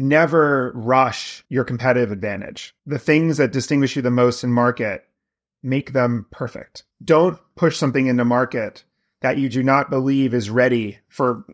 never rush your competitive advantage. The things that distinguish you the most in market, make them perfect. Don't push something into market that you do not believe is ready for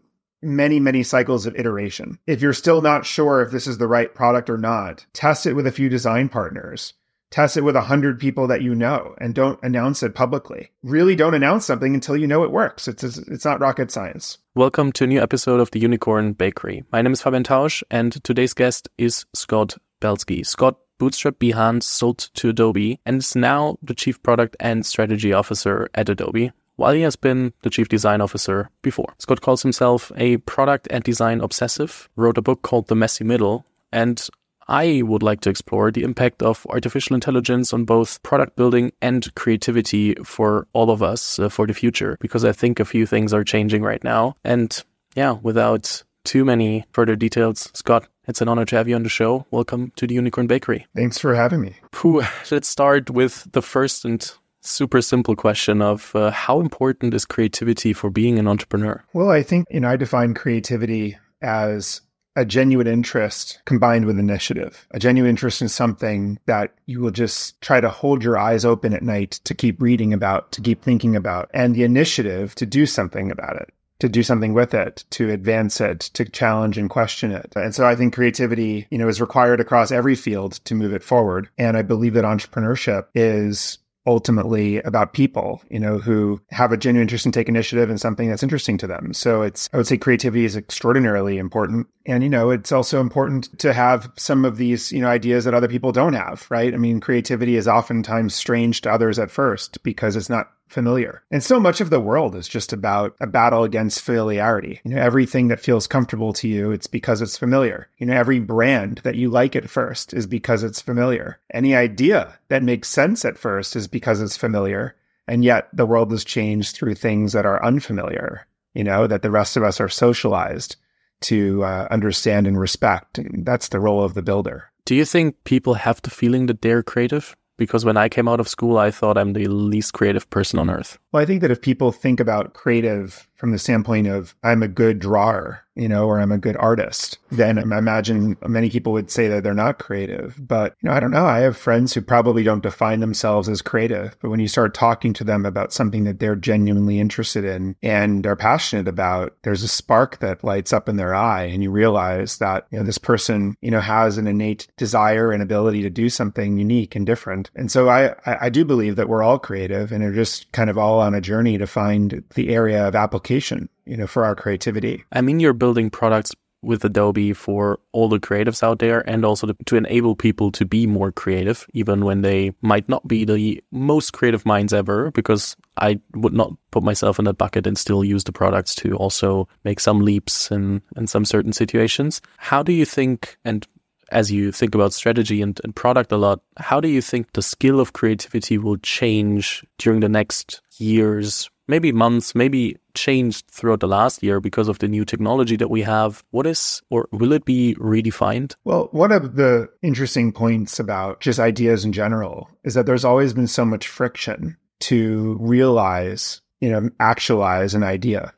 many, many cycles of iteration. If you're still not sure if this is the right product or not, test it with a few design partners. Test it with a hundred people that you know and don't announce it publicly. Really don't announce something until you know it works. It's, it's not rocket science. Welcome to a new episode of the Unicorn Bakery. My name is Fabian Tausch and today's guest is Scott Belsky. Scott bootstrapped Behance, sold to Adobe, and is now the chief product and strategy officer at Adobe while he has been the chief design officer before. Scott calls himself a product and design obsessive, wrote a book called The Messy Middle, and I would like to explore the impact of artificial intelligence on both product building and creativity for all of us uh, for the future, because I think a few things are changing right now. And yeah, without too many further details, Scott, it's an honor to have you on the show. Welcome to the Unicorn Bakery. Thanks for having me. Whew, let's start with the first and super simple question of uh, how important is creativity for being an entrepreneur? Well, I think you know I define creativity as a genuine interest combined with initiative, a genuine interest in something that you will just try to hold your eyes open at night to keep reading about, to keep thinking about, and the initiative to do something about it, to do something with it, to advance it, to challenge and question it. And so I think creativity, you know, is required across every field to move it forward. And I believe that entrepreneurship is ultimately about people, you know, who have a genuine interest and take initiative in something that's interesting to them. So it's, I would say creativity is extraordinarily important. And, you know, it's also important to have some of these, you know, ideas that other people don't have, right? I mean, creativity is oftentimes strange to others at first because it's not familiar. And so much of the world is just about a battle against familiarity. You know, everything that feels comfortable to you, it's because it's familiar. You know, every brand that you like at first is because it's familiar. Any idea that makes sense at first is because it's familiar. And yet the world has changed through things that are unfamiliar, you know, that the rest of us are socialized to uh, understand and respect. And that's the role of the builder. Do you think people have the feeling that they're creative? Because when I came out of school, I thought I'm the least creative person on earth. Well, I think that if people think about creative from the standpoint of I'm a good drawer, you know, or I'm a good artist, then I imagine many people would say that they're not creative. But, you know, I don't know. I have friends who probably don't define themselves as creative, but when you start talking to them about something that they're genuinely interested in and are passionate about, there's a spark that lights up in their eye and you realize that, you know, this person, you know, has an innate desire and ability to do something unique and different. And so I, I do believe that we're all creative and are just kind of all on a journey to find the area of application, you know, for our creativity. I mean, you're building products with Adobe for all the creatives out there and also to, to, enable people to be more creative, even when they might not be the most creative minds ever, because I would not put myself in that bucket and still use the products to also make some leaps in, in some certain situations. How do you think, and as you think about strategy and, and product a lot, how do you think the skill of creativity will change during the next years, maybe months, maybe changed throughout the last year because of the new technology that we have? What is, or will it be redefined? Well, one of the interesting points about just ideas in general is that there's always been so much friction to realize, you know, actualize an idea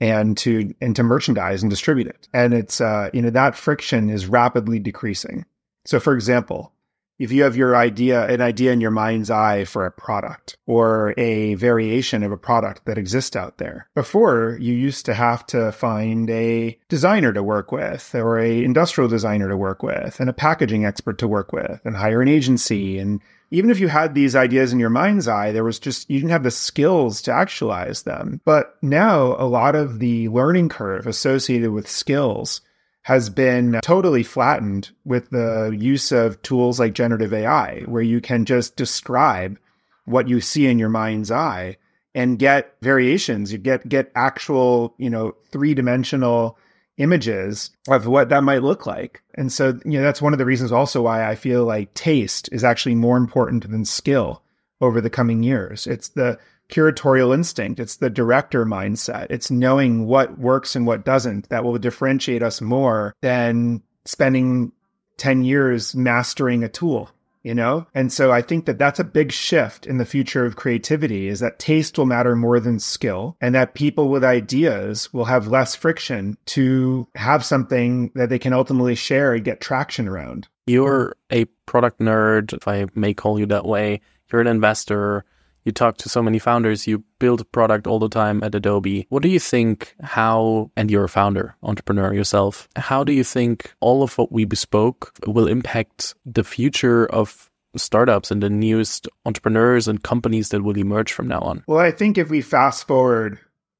and to and to merchandise and distribute it. And it's uh, you know that friction is rapidly decreasing. So, for example, if you have your idea, an idea in your mind's eye for a product or a variation of a product that exists out there. Before, you used to have to find a designer to work with or a industrial designer to work with and a packaging expert to work with and hire an agency and even if you had these ideas in your mind's eye, there was just, you didn't have the skills to actualize them. But now a lot of the learning curve associated with skills has been totally flattened with the use of tools like generative AI, where you can just describe what you see in your mind's eye and get variations. You get, get actual, you know, three dimensional images of what that might look like. And so, you know, that's one of the reasons also why I feel like taste is actually more important than skill over the coming years. It's the curatorial instinct, it's the director mindset, it's knowing what works and what doesn't that will differentiate us more than spending 10 years mastering a tool you know? And so I think that that's a big shift in the future of creativity is that taste will matter more than skill and that people with ideas will have less friction to have something that they can ultimately share and get traction around. You're a product nerd, if I may call you that way. You're an investor you talk to so many founders, you build product all the time at Adobe. What do you think how, and you're a founder, entrepreneur yourself, how do you think all of what we bespoke will impact the future of startups and the newest entrepreneurs and companies that will emerge from now on? Well, I think if we fast forward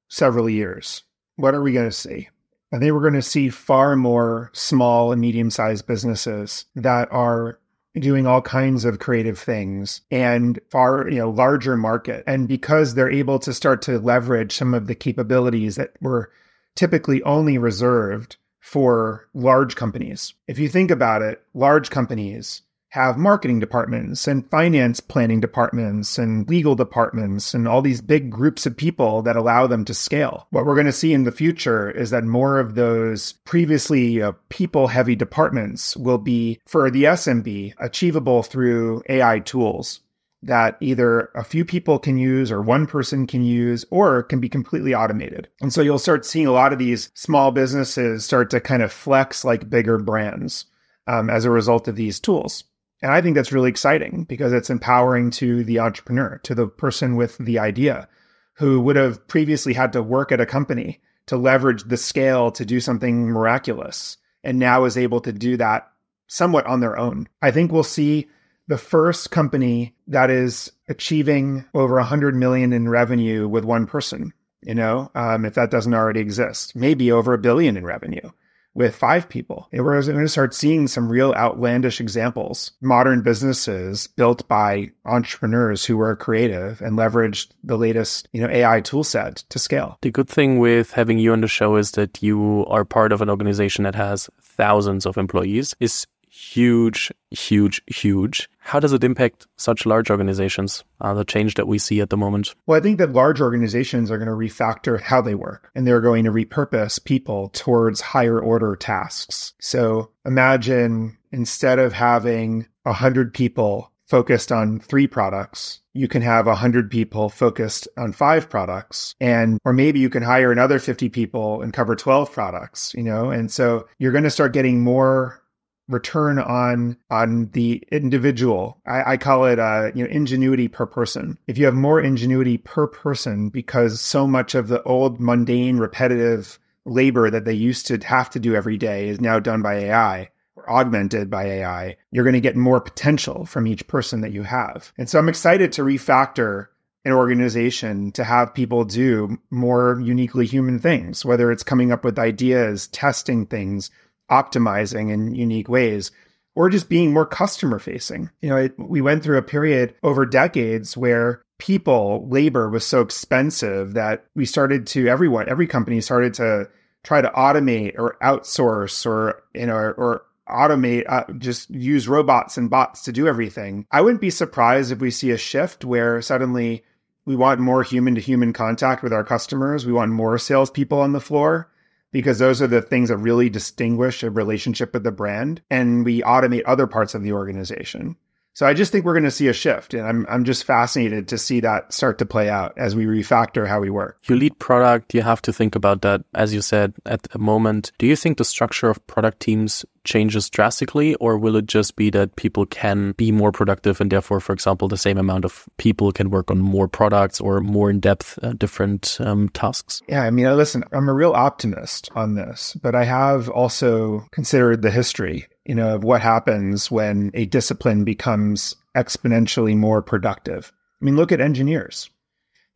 several years, what are we going to see? I think we're going to see far more small and medium sized businesses that are doing all kinds of creative things and far, you know, larger market. And because they're able to start to leverage some of the capabilities that were typically only reserved for large companies. If you think about it, large companies have marketing departments and finance planning departments and legal departments and all these big groups of people that allow them to scale. What we're going to see in the future is that more of those previously uh, people heavy departments will be for the SMB achievable through AI tools that either a few people can use or one person can use or can be completely automated. And so you'll start seeing a lot of these small businesses start to kind of flex like bigger brands um, as a result of these tools. And I think that's really exciting because it's empowering to the entrepreneur, to the person with the idea who would have previously had to work at a company to leverage the scale to do something miraculous and now is able to do that somewhat on their own. I think we'll see the first company that is achieving over 100 million in revenue with one person, you know, um, if that doesn't already exist, maybe over a billion in revenue with five people. And we're going to start seeing some real outlandish examples. Modern businesses built by entrepreneurs who were creative and leveraged the latest, you know, AI toolset to scale. The good thing with having you on the show is that you are part of an organization that has thousands of employees. Is huge, huge, huge. How does it impact such large organizations, uh, the change that we see at the moment? Well, I think that large organizations are going to refactor how they work and they're going to repurpose people towards higher order tasks. So imagine instead of having 100 people focused on three products, you can have 100 people focused on five products and or maybe you can hire another 50 people and cover 12 products you know and so you're going to start getting more return on on the individual. I, I call it uh, you know ingenuity per person. If you have more ingenuity per person, because so much of the old mundane, repetitive labor that they used to have to do every day is now done by AI or augmented by AI, you're going to get more potential from each person that you have. And so I'm excited to refactor an organization to have people do more uniquely human things, whether it's coming up with ideas, testing things, optimizing in unique ways or just being more customer facing. You know, it, we went through a period over decades where people, labor was so expensive that we started to, everyone, every company started to try to automate or outsource or, you know, or, or automate, uh, just use robots and bots to do everything. I wouldn't be surprised if we see a shift where suddenly we want more human to human contact with our customers. We want more salespeople on the floor because those are the things that really distinguish a relationship with the brand. And we automate other parts of the organization. So I just think we're going to see a shift, and I'm I'm just fascinated to see that start to play out as we refactor how we work. You lead product, you have to think about that, as you said at the moment. Do you think the structure of product teams changes drastically, or will it just be that people can be more productive, and therefore, for example, the same amount of people can work on more products or more in depth uh, different um, tasks? Yeah, I mean, listen, I'm a real optimist on this, but I have also considered the history you know, of what happens when a discipline becomes exponentially more productive. I mean, look at engineers.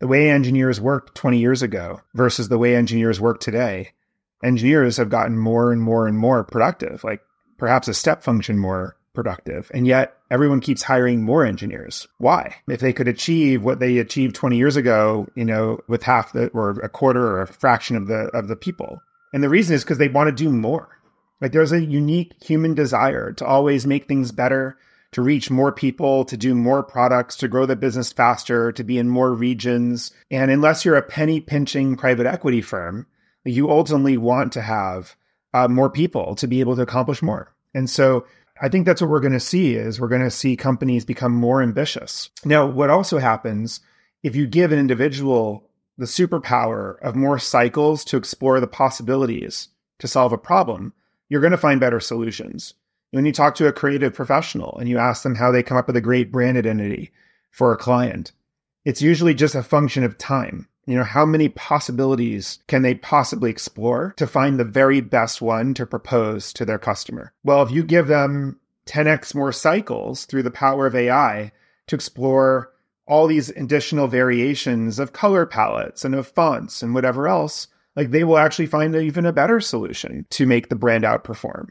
The way engineers worked 20 years ago versus the way engineers work today. Engineers have gotten more and more and more productive, like perhaps a step function more productive. And yet everyone keeps hiring more engineers. Why? If they could achieve what they achieved 20 years ago, you know, with half the or a quarter or a fraction of the of the people. And the reason is because they want to do more. Like there's a unique human desire to always make things better, to reach more people, to do more products, to grow the business faster, to be in more regions. And unless you're a penny pinching private equity firm, you ultimately want to have uh, more people to be able to accomplish more. And so I think that's what we're going to see is we're going to see companies become more ambitious. Now, what also happens if you give an individual the superpower of more cycles to explore the possibilities to solve a problem, you're going to find better solutions. When you talk to a creative professional and you ask them how they come up with a great brand identity for a client, it's usually just a function of time. You know, how many possibilities can they possibly explore to find the very best one to propose to their customer? Well, if you give them 10x more cycles through the power of AI to explore all these additional variations of color palettes and of fonts and whatever else, like they will actually find even a better solution to make the brand outperform.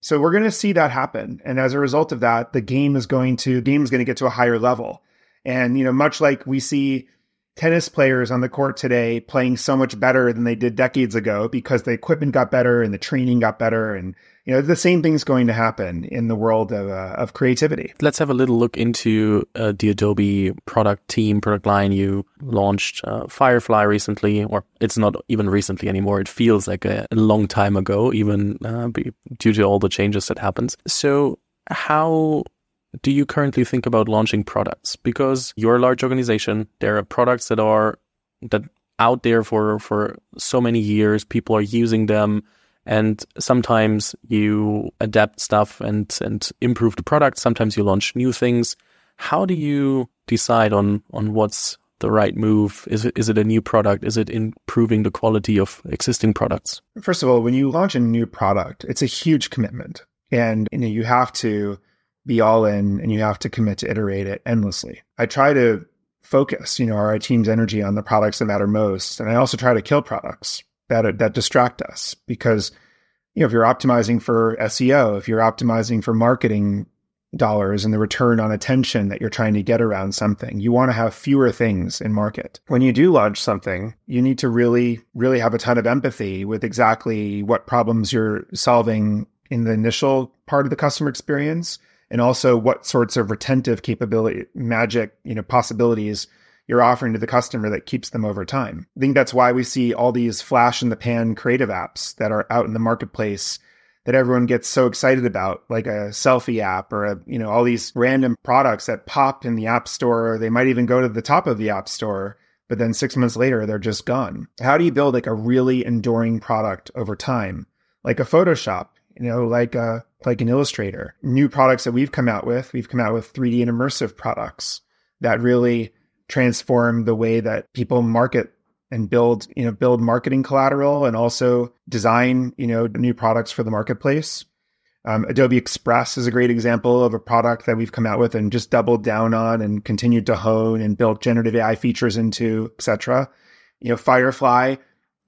So we're going to see that happen. And as a result of that, the game is going to, game is going to get to a higher level. And, you know, much like we see tennis players on the court today playing so much better than they did decades ago because the equipment got better and the training got better and you know the same thing's going to happen in the world of, uh, of creativity. Let's have a little look into uh, the adobe product team product line. You launched uh, firefly recently or it's not even recently anymore. It feels like a, a long time ago even uh, due to all the changes that happens. So how do you currently think about launching products? Because you're a large organization, there are products that are that out there for for so many years, people are using them and sometimes you adapt stuff and and improve the product, sometimes you launch new things. How do you decide on on what's the right move? Is it is it a new product? Is it improving the quality of existing products? First of all, when you launch a new product, it's a huge commitment. And you know, you have to be all in and you have to commit to iterate it endlessly. I try to focus, you know, our team's energy on the products that matter most. And I also try to kill products that, that distract us because, you know, if you're optimizing for SEO, if you're optimizing for marketing dollars and the return on attention that you're trying to get around something, you want to have fewer things in market. When you do launch something, you need to really, really have a ton of empathy with exactly what problems you're solving in the initial part of the customer experience and also what sorts of retentive capability, magic, you know, possibilities you're offering to the customer that keeps them over time. I think that's why we see all these flash in the pan creative apps that are out in the marketplace that everyone gets so excited about, like a selfie app or a, you know, all these random products that pop in the app store. or They might even go to the top of the app store, but then six months later, they're just gone. How do you build like a really enduring product over time? Like a Photoshop, you know, like a like an illustrator. New products that we've come out with, we've come out with 3D and immersive products that really transform the way that people market and build, you know, build marketing collateral and also design, you know, new products for the marketplace. Um, Adobe Express is a great example of a product that we've come out with and just doubled down on and continued to hone and built generative AI features into, etc. You know, Firefly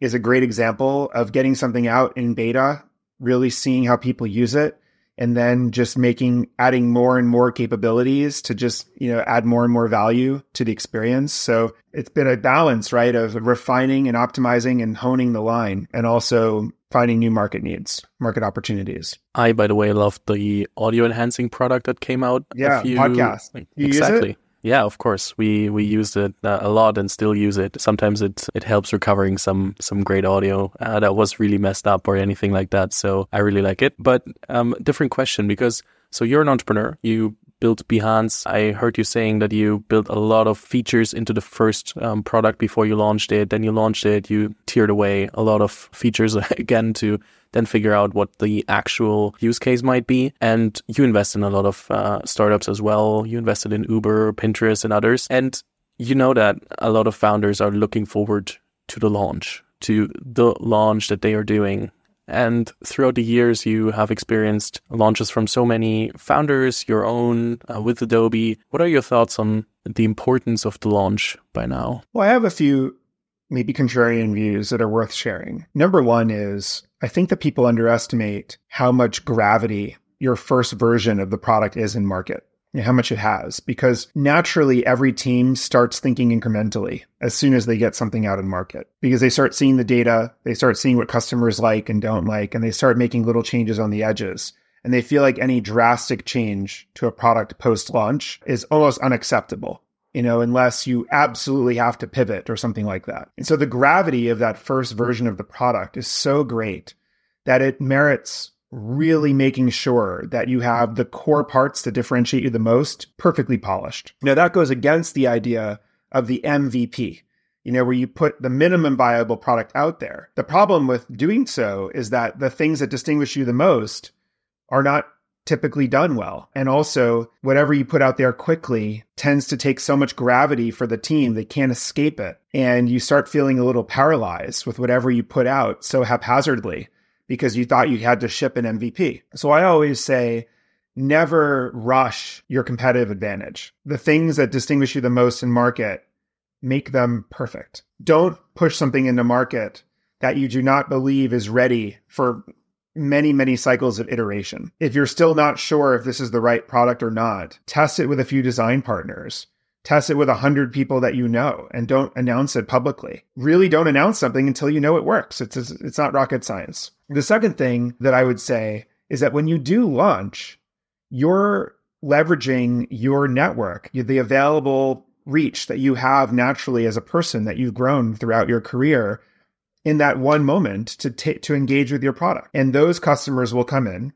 is a great example of getting something out in beta really seeing how people use it and then just making adding more and more capabilities to just you know add more and more value to the experience. So it's been a balance right of refining and optimizing and honing the line and also finding new market needs market opportunities. I by the way love the audio enhancing product that came out yeah few... podcast. you exactly yeah, of course. We we used it uh, a lot and still use it. Sometimes it it helps recovering some some great audio uh, that was really messed up or anything like that. So I really like it. But um, different question because so you're an entrepreneur. You built Behance. I heard you saying that you built a lot of features into the first um, product before you launched it. Then you launched it. You tiered away a lot of features again to then figure out what the actual use case might be. And you invest in a lot of uh, startups as well. You invested in Uber, Pinterest, and others. And you know that a lot of founders are looking forward to the launch, to the launch that they are doing. And throughout the years, you have experienced launches from so many founders, your own uh, with Adobe. What are your thoughts on the importance of the launch by now? Well, I have a few maybe contrarian views that are worth sharing. Number one is I think that people underestimate how much gravity your first version of the product is in market. How much it has, because naturally every team starts thinking incrementally as soon as they get something out in market, because they start seeing the data, they start seeing what customers like and don't like, and they start making little changes on the edges. And they feel like any drastic change to a product post launch is almost unacceptable you know, unless you absolutely have to pivot or something like that. And so the gravity of that first version of the product is so great that it merits really making sure that you have the core parts that differentiate you the most perfectly polished. Now, that goes against the idea of the MVP, you know, where you put the minimum viable product out there. The problem with doing so is that the things that distinguish you the most are not typically done well. And also, whatever you put out there quickly tends to take so much gravity for the team, they can't escape it. And you start feeling a little paralyzed with whatever you put out so haphazardly because you thought you had to ship an MVP. So I always say, never rush your competitive advantage. The things that distinguish you the most in market, make them perfect. Don't push something into market that you do not believe is ready for many, many cycles of iteration. If you're still not sure if this is the right product or not, test it with a few design partners. Test it with a hundred people that you know and don't announce it publicly. Really don't announce something until you know it works. It's, it's not rocket science. The second thing that I would say is that when you do launch, you're leveraging your network, the available reach that you have naturally as a person that you've grown throughout your career in that one moment to t- to engage with your product. And those customers will come in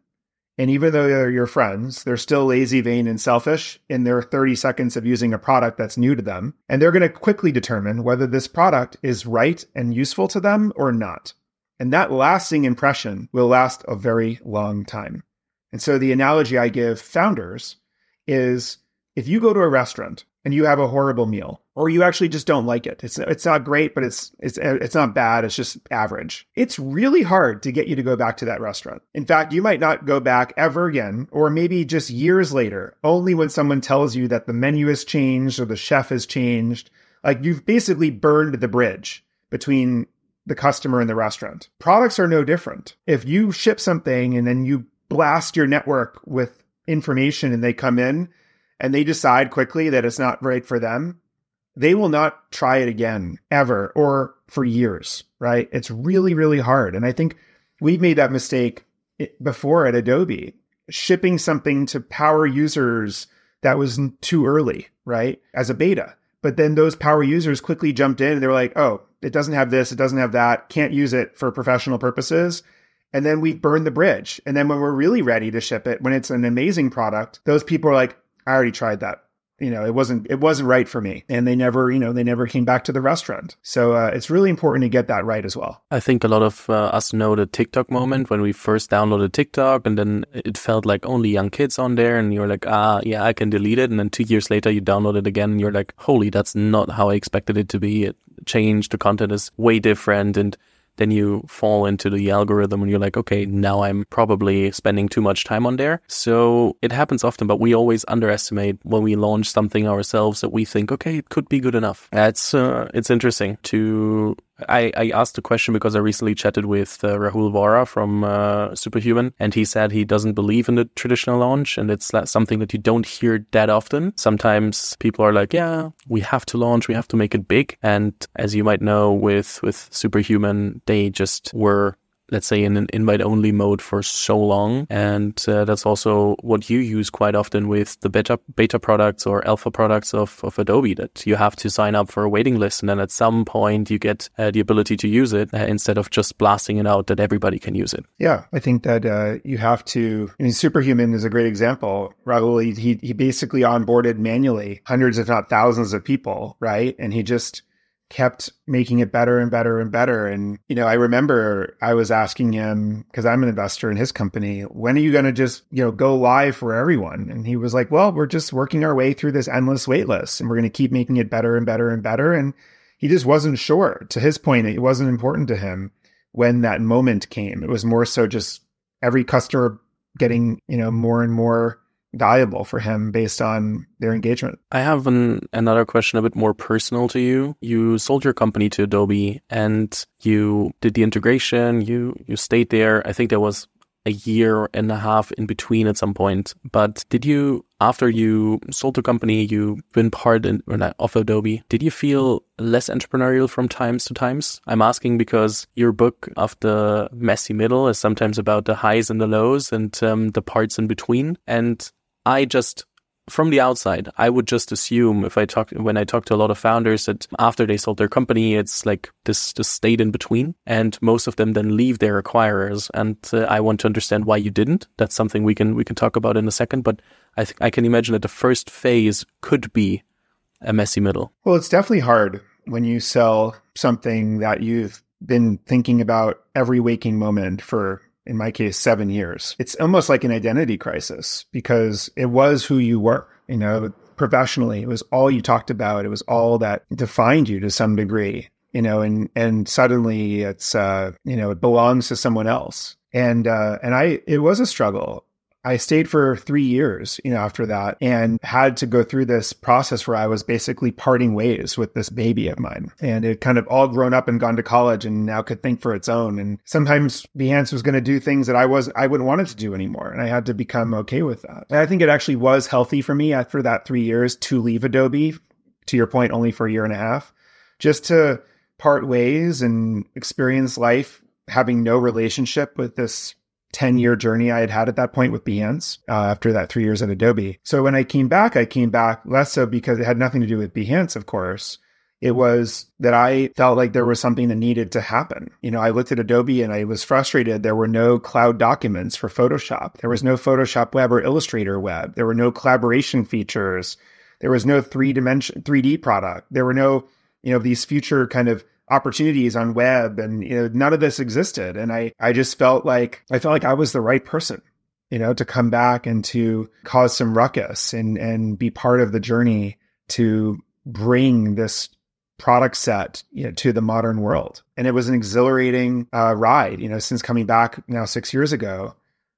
and even though they're your friends, they're still lazy, vain, and selfish in their 30 seconds of using a product that's new to them. And they're going to quickly determine whether this product is right and useful to them or not. And that lasting impression will last a very long time. And so the analogy I give founders is if you go to a restaurant and you have a horrible meal or you actually just don't like it. It's it's not great, but it's it's it's not bad. It's just average. It's really hard to get you to go back to that restaurant. In fact, you might not go back ever again or maybe just years later, only when someone tells you that the menu has changed or the chef has changed. Like you've basically burned the bridge between the customer and the restaurant. Products are no different. If you ship something and then you blast your network with information and they come in and they decide quickly that it's not right for them, they will not try it again ever or for years, right? It's really, really hard. And I think we've made that mistake before at Adobe, shipping something to power users that was too early, right? As a beta. But then those power users quickly jumped in and they were like, oh, it doesn't have this, it doesn't have that, can't use it for professional purposes. And then we burn the bridge. And then when we're really ready to ship it, when it's an amazing product, those people are like, I already tried that. You know, it wasn't it wasn't right for me, and they never, you know, they never came back to the restaurant. So uh, it's really important to get that right as well. I think a lot of uh, us know the TikTok moment when we first downloaded TikTok, and then it felt like only young kids on there, and you're like, ah, yeah, I can delete it, and then two years later you download it again, and you're like, holy, that's not how I expected it to be. It changed. The content is way different, and then you fall into the algorithm and you're like, okay, now I'm probably spending too much time on there. So it happens often, but we always underestimate when we launch something ourselves that we think, okay, it could be good enough. It's uh, it's interesting to I, I asked the question because I recently chatted with uh, Rahul Vohra from uh, Superhuman, and he said he doesn't believe in the traditional launch, and it's something that you don't hear that often. Sometimes people are like, "Yeah, we have to launch, we have to make it big," and as you might know, with with Superhuman, they just were let's say in an invite only mode for so long. And uh, that's also what you use quite often with the beta, beta products or alpha products of, of Adobe that you have to sign up for a waiting list. And then at some point you get uh, the ability to use it uh, instead of just blasting it out that everybody can use it. Yeah. I think that uh, you have to, I mean, Superhuman is a great example. Rahul, he, he basically onboarded manually hundreds, if not thousands of people, right? And he just, kept making it better and better and better. And, you know, I remember I was asking him, because I'm an investor in his company, when are you going to just, you know, go live for everyone? And he was like, well, we're just working our way through this endless wait list and we're going to keep making it better and better and better. And he just wasn't sure. To his point, it wasn't important to him when that moment came. It was more so just every customer getting, you know, more and more valuable for him based on their engagement. I have an, another question a bit more personal to you. You sold your company to Adobe and you did the integration. You, you stayed there. I think there was a year and a half in between at some point. But did you, after you sold the company, you've been part in, of Adobe, did you feel less entrepreneurial from times to times? I'm asking because your book of the messy middle is sometimes about the highs and the lows and um, the parts in between. And I just from the outside, I would just assume if I talk when I talk to a lot of founders that after they sold their company, it's like this this state in between, and most of them then leave their acquirers. And uh, I want to understand why you didn't. That's something we can we can talk about in a second. But I I can imagine that the first phase could be a messy middle. Well, it's definitely hard when you sell something that you've been thinking about every waking moment for in my case, seven years. It's almost like an identity crisis because it was who you were, you know, professionally. It was all you talked about. It was all that defined you to some degree, you know, and, and suddenly it's, uh, you know, it belongs to someone else. And, uh, and I, it was a struggle. I stayed for three years, you know, after that and had to go through this process where I was basically parting ways with this baby of mine. And it kind of all grown up and gone to college and now could think for its own. And sometimes Behance was going to do things that I was, I wouldn't want it to do anymore. And I had to become okay with that. And I think it actually was healthy for me after that three years to leave Adobe, to your point, only for a year and a half, just to part ways and experience life having no relationship with this 10 year journey I had had at that point with Behance uh, after that three years at Adobe. So when I came back, I came back less so because it had nothing to do with Behance, of course. It was that I felt like there was something that needed to happen. You know, I looked at Adobe and I was frustrated. There were no cloud documents for Photoshop. There was no Photoshop web or Illustrator web. There were no collaboration features. There was no three dimension 3D product. There were no, you know, these future kind of opportunities on web and you know none of this existed. And i i just felt like i felt like i was the right person you know to come back and to cause some ruckus and and be part of the journey to bring this product set you know, to the modern world. And it was an exhilarating uh, ride you know since coming back now six years ago.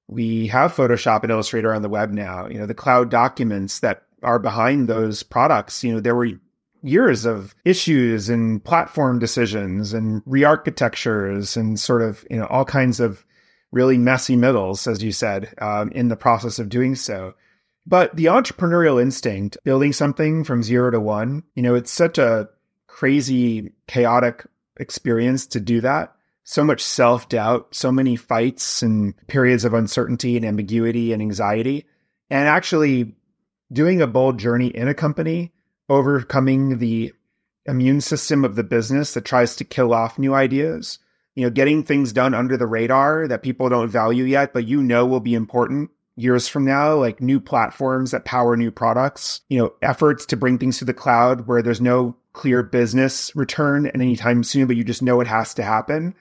We have photoshop and illustrator on the web now. You know the cloud documents that are behind those products you know there were years of issues and platform decisions and re-architectures and sort of you know all kinds of really messy middles, as you said, um, in the process of doing so. But the entrepreneurial instinct, building something from zero to one, you know, it's such a crazy, chaotic experience to do that. So much self doubt, so many fights and periods of uncertainty and ambiguity and anxiety. And actually doing a bold journey in a company overcoming the immune system of the business that tries to kill off new ideas. You know, getting things done under the radar that people don't value yet, but you know will be important years from now, like new platforms that power new products, you know, efforts to bring things to the cloud where there's no clear business return and anytime soon, but you just know it has to happen.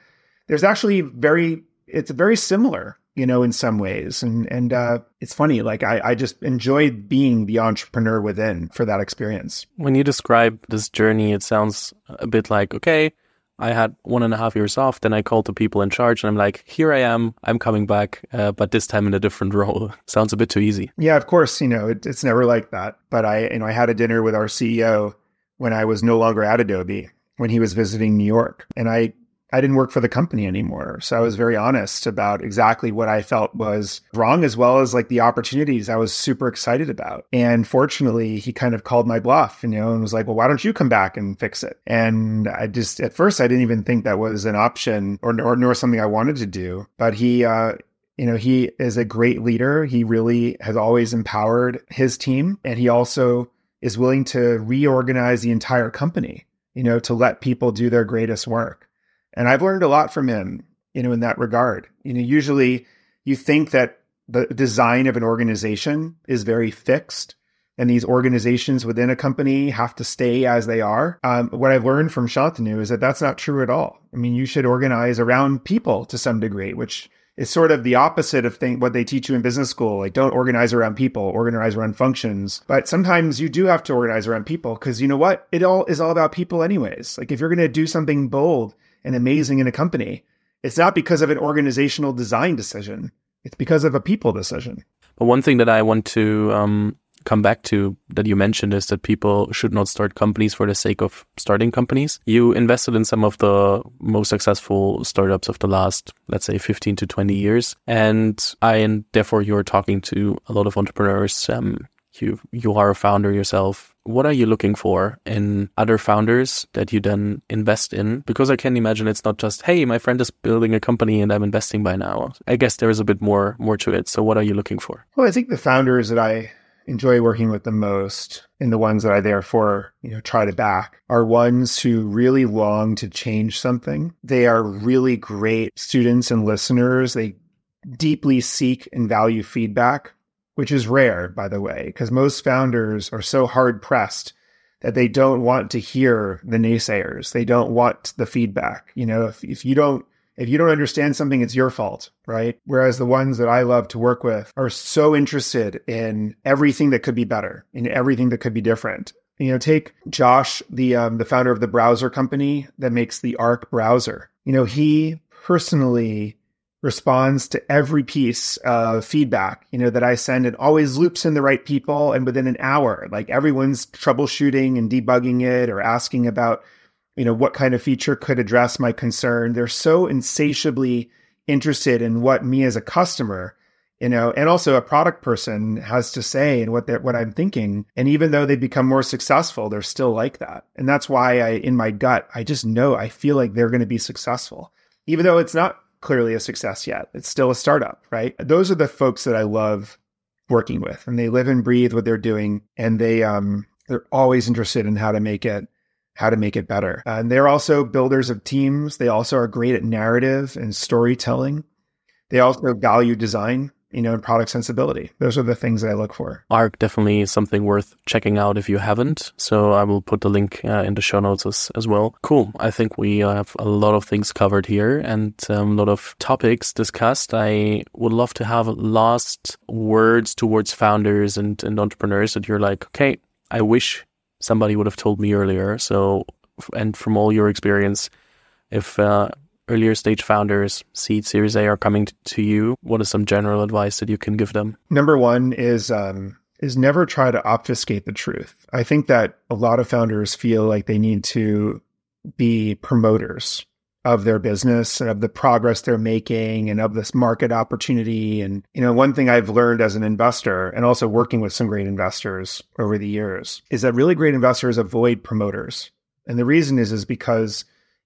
There's actually very, it's very similar you know, in some ways. And and uh, it's funny, like I, I just enjoyed being the entrepreneur within for that experience. When you describe this journey, it sounds a bit like, okay, I had one and a half years off. Then I called the people in charge and I'm like, here I am. I'm coming back, uh, but this time in a different role. Sounds a bit too easy. Yeah, of course. You know, it, it's never like that. But I, you know, I had a dinner with our CEO when I was no longer at Adobe when he was visiting New York. And I I didn't work for the company anymore. So I was very honest about exactly what I felt was wrong, as well as like the opportunities I was super excited about. And fortunately, he kind of called my bluff, you know, and was like, well, why don't you come back and fix it? And I just, at first, I didn't even think that was an option or, or nor something I wanted to do. But he, uh, you know, he is a great leader. He really has always empowered his team. And he also is willing to reorganize the entire company, you know, to let people do their greatest work. And I've learned a lot from him, you know, in that regard. You know, usually you think that the design of an organization is very fixed and these organizations within a company have to stay as they are. Um, what I've learned from Shantanu is that that's not true at all. I mean, you should organize around people to some degree, which is sort of the opposite of thing, what they teach you in business school. Like, don't organize around people, organize around functions. But sometimes you do have to organize around people because you know what? It all is all about people, anyways. Like, if you're going to do something bold, and amazing in a company. It's not because of an organizational design decision. It's because of a people decision. But one thing that I want to um, come back to that you mentioned is that people should not start companies for the sake of starting companies. You invested in some of the most successful startups of the last, let's say, 15 to 20 years. And I, and therefore you're talking to a lot of entrepreneurs. Um, you, you are a founder yourself what are you looking for in other founders that you then invest in? Because I can imagine it's not just, hey, my friend is building a company and I'm investing by now. I guess there is a bit more more to it. So what are you looking for? Well, I think the founders that I enjoy working with the most and the ones that I therefore, you know, try to back are ones who really long to change something. They are really great students and listeners. They deeply seek and value feedback, which is rare, by the way, because most founders are so hard pressed that they don't want to hear the naysayers. They don't want the feedback. You know, if, if you don't if you don't understand something, it's your fault, right? Whereas the ones that I love to work with are so interested in everything that could be better, in everything that could be different. You know, take Josh, the um, the founder of the browser company that makes the Arc browser. You know, he personally responds to every piece of feedback, you know, that I send and always loops in the right people. And within an hour, like everyone's troubleshooting and debugging it or asking about, you know, what kind of feature could address my concern. They're so insatiably interested in what me as a customer, you know, and also a product person has to say and what what I'm thinking. And even though they become more successful, they're still like that. And that's why I, in my gut, I just know I feel like they're going to be successful, even though it's not clearly a success yet. It's still a startup, right? Those are the folks that I love working with and they live and breathe what they're doing and they um they're always interested in how to make it how to make it better. And they're also builders of teams. They also are great at narrative and storytelling. They also value design you know, and product sensibility. Those are the things that I look for. Arc definitely something worth checking out if you haven't. So I will put the link uh, in the show notes as, as well. Cool. I think we have a lot of things covered here and um, a lot of topics discussed. I would love to have last words towards founders and, and entrepreneurs that you're like, okay, I wish somebody would have told me earlier. So, and from all your experience, if uh, earlier stage founders, seed, Series A, are coming to you, what is some general advice that you can give them? Number one is um, is never try to obfuscate the truth. I think that a lot of founders feel like they need to be promoters of their business and of the progress they're making and of this market opportunity. And, you know, one thing I've learned as an investor and also working with some great investors over the years is that really great investors avoid promoters. And the reason is, is because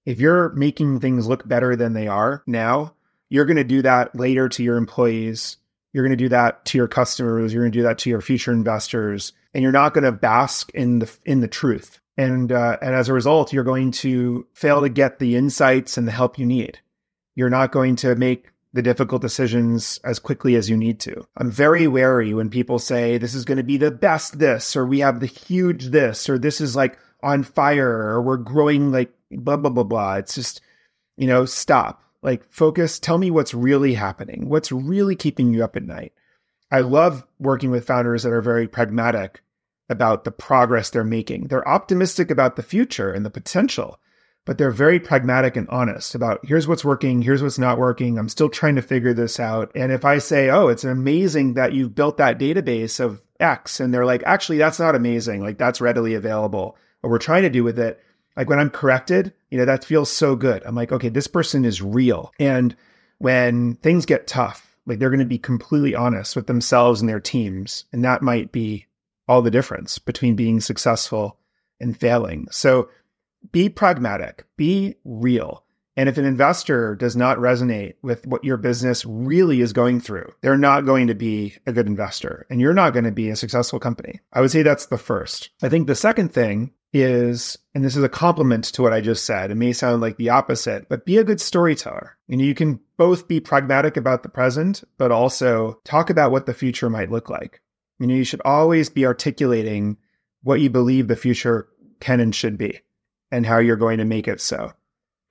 if you're making things look better than they are now, you're going to do that later to your employees. You're going to do that to your customers. You're going to do that to your future investors, and you're not going to bask in the in the truth. And uh, and as a result, you're going to fail to get the insights and the help you need. You're not going to make the difficult decisions as quickly as you need to. I'm very wary when people say this is going to be the best this, or we have the huge this, or this is like on fire, or we're growing like blah, blah, blah, blah. It's just, you know, stop, like focus, tell me what's really happening, what's really keeping you up at night. I love working with founders that are very pragmatic about the progress they're making. They're optimistic about the future and the potential, but they're very pragmatic and honest about here's what's working, here's what's not working. I'm still trying to figure this out. And if I say, oh, it's amazing that you've built that database of X, and they're like, actually, that's not amazing. Like, that's readily available. What we're trying to do with it like when I'm corrected, you know, that feels so good. I'm like, okay, this person is real. And when things get tough, like they're going to be completely honest with themselves and their teams. And that might be all the difference between being successful and failing. So be pragmatic, be real. And if an investor does not resonate with what your business really is going through, they're not going to be a good investor and you're not going to be a successful company. I would say that's the first. I think the second thing is, and this is a compliment to what I just said, it may sound like the opposite, but be a good storyteller. And you can both be pragmatic about the present, but also talk about what the future might look like. You know, you should always be articulating what you believe the future can and should be and how you're going to make it so.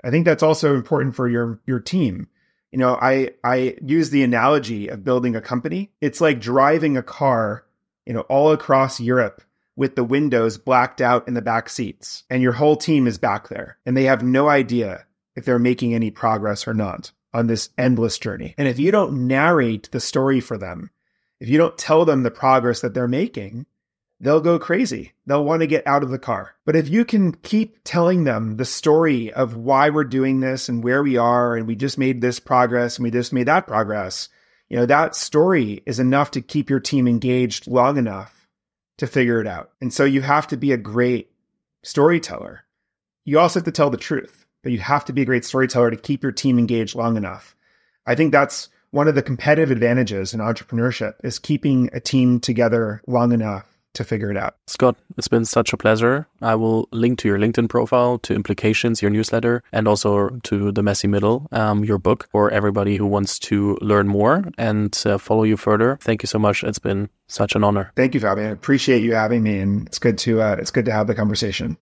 I think that's also important for your your team. You know, I I use the analogy of building a company. It's like driving a car, you know, all across Europe with the windows blacked out in the back seats, and your whole team is back there, and they have no idea if they're making any progress or not on this endless journey. And if you don't narrate the story for them, if you don't tell them the progress that they're making, they'll go crazy. They'll want to get out of the car. But if you can keep telling them the story of why we're doing this and where we are, and we just made this progress and we just made that progress, you know, that story is enough to keep your team engaged long enough to figure it out. And so you have to be a great storyteller. You also have to tell the truth, but you have to be a great storyteller to keep your team engaged long enough. I think that's one of the competitive advantages in entrepreneurship is keeping a team together long enough to figure it out. Scott, it's been such a pleasure. I will link to your LinkedIn profile, to Implications, your newsletter, and also to The Messy Middle, um, your book, for everybody who wants to learn more and uh, follow you further. Thank you so much. It's been such an honor. Thank you, Fabian. I appreciate you having me, and it's good to uh, it's good to have the conversation.